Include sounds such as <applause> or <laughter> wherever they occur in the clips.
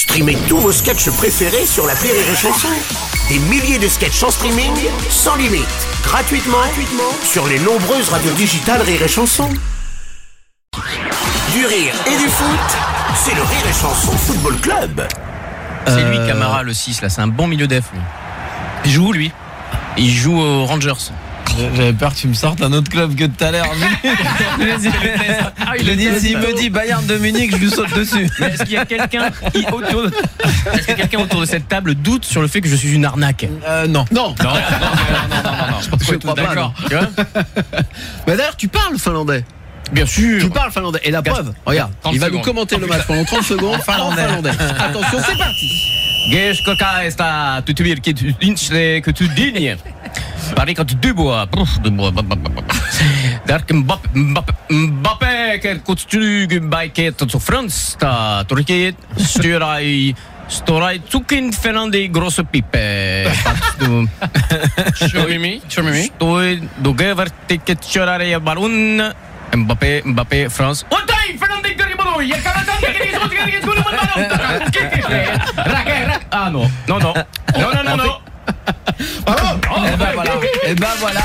Streamez tous vos sketchs préférés sur la Rire et Chanson. Des milliers de sketchs en streaming, sans limite, gratuitement, gratuitement sur les nombreuses radios digitales Rire et Chanson. Du rire et du foot, c'est le Rire et Chanson Football Club. C'est lui Euh, Camara le 6 là, c'est un bon milieu def lui. Il joue où lui? Il joue aux Rangers. J'avais peur que tu me sortes un autre club que tout à l'heure. Je dis, s'il me dit Bayern de Munich, je lui saute dessus. Mais est-ce qu'il y a quelqu'un qui autour de... Est-ce que quelqu'un autour de cette table doute sur le fait que je suis une arnaque? Euh, non. Non, Non, non, non, non, non, non. je crois pas, d'accord. Mais <laughs> d'ailleurs, tu parles finlandais. Bien sûr. Tu parles finlandais. Et la preuve, regarde, 30 il va nous commenter le match pendant 30 secondes <laughs> en finlandais. Attention, c'est parti. Tu que tu dignes. Parikat Dubois. Dubois. Dark Mbappé, Mbappé, Fransta. Turkiet styra i Stora i Tukin Fernande grosse pipe. Stoi ballon. Mbappé, Mbappé, France. Och där Fernande Garibolo! Ah non, non, non. Non, non, non, non. Et ben voilà. Et ben voilà.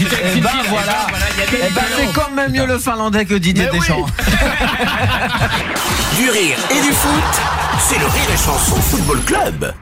Et ben voilà. Et ben c'est quand même mieux le finlandais que Didier Deschamps. <laughs> Du rire et du foot, c'est le Rire et Chanson Football Club.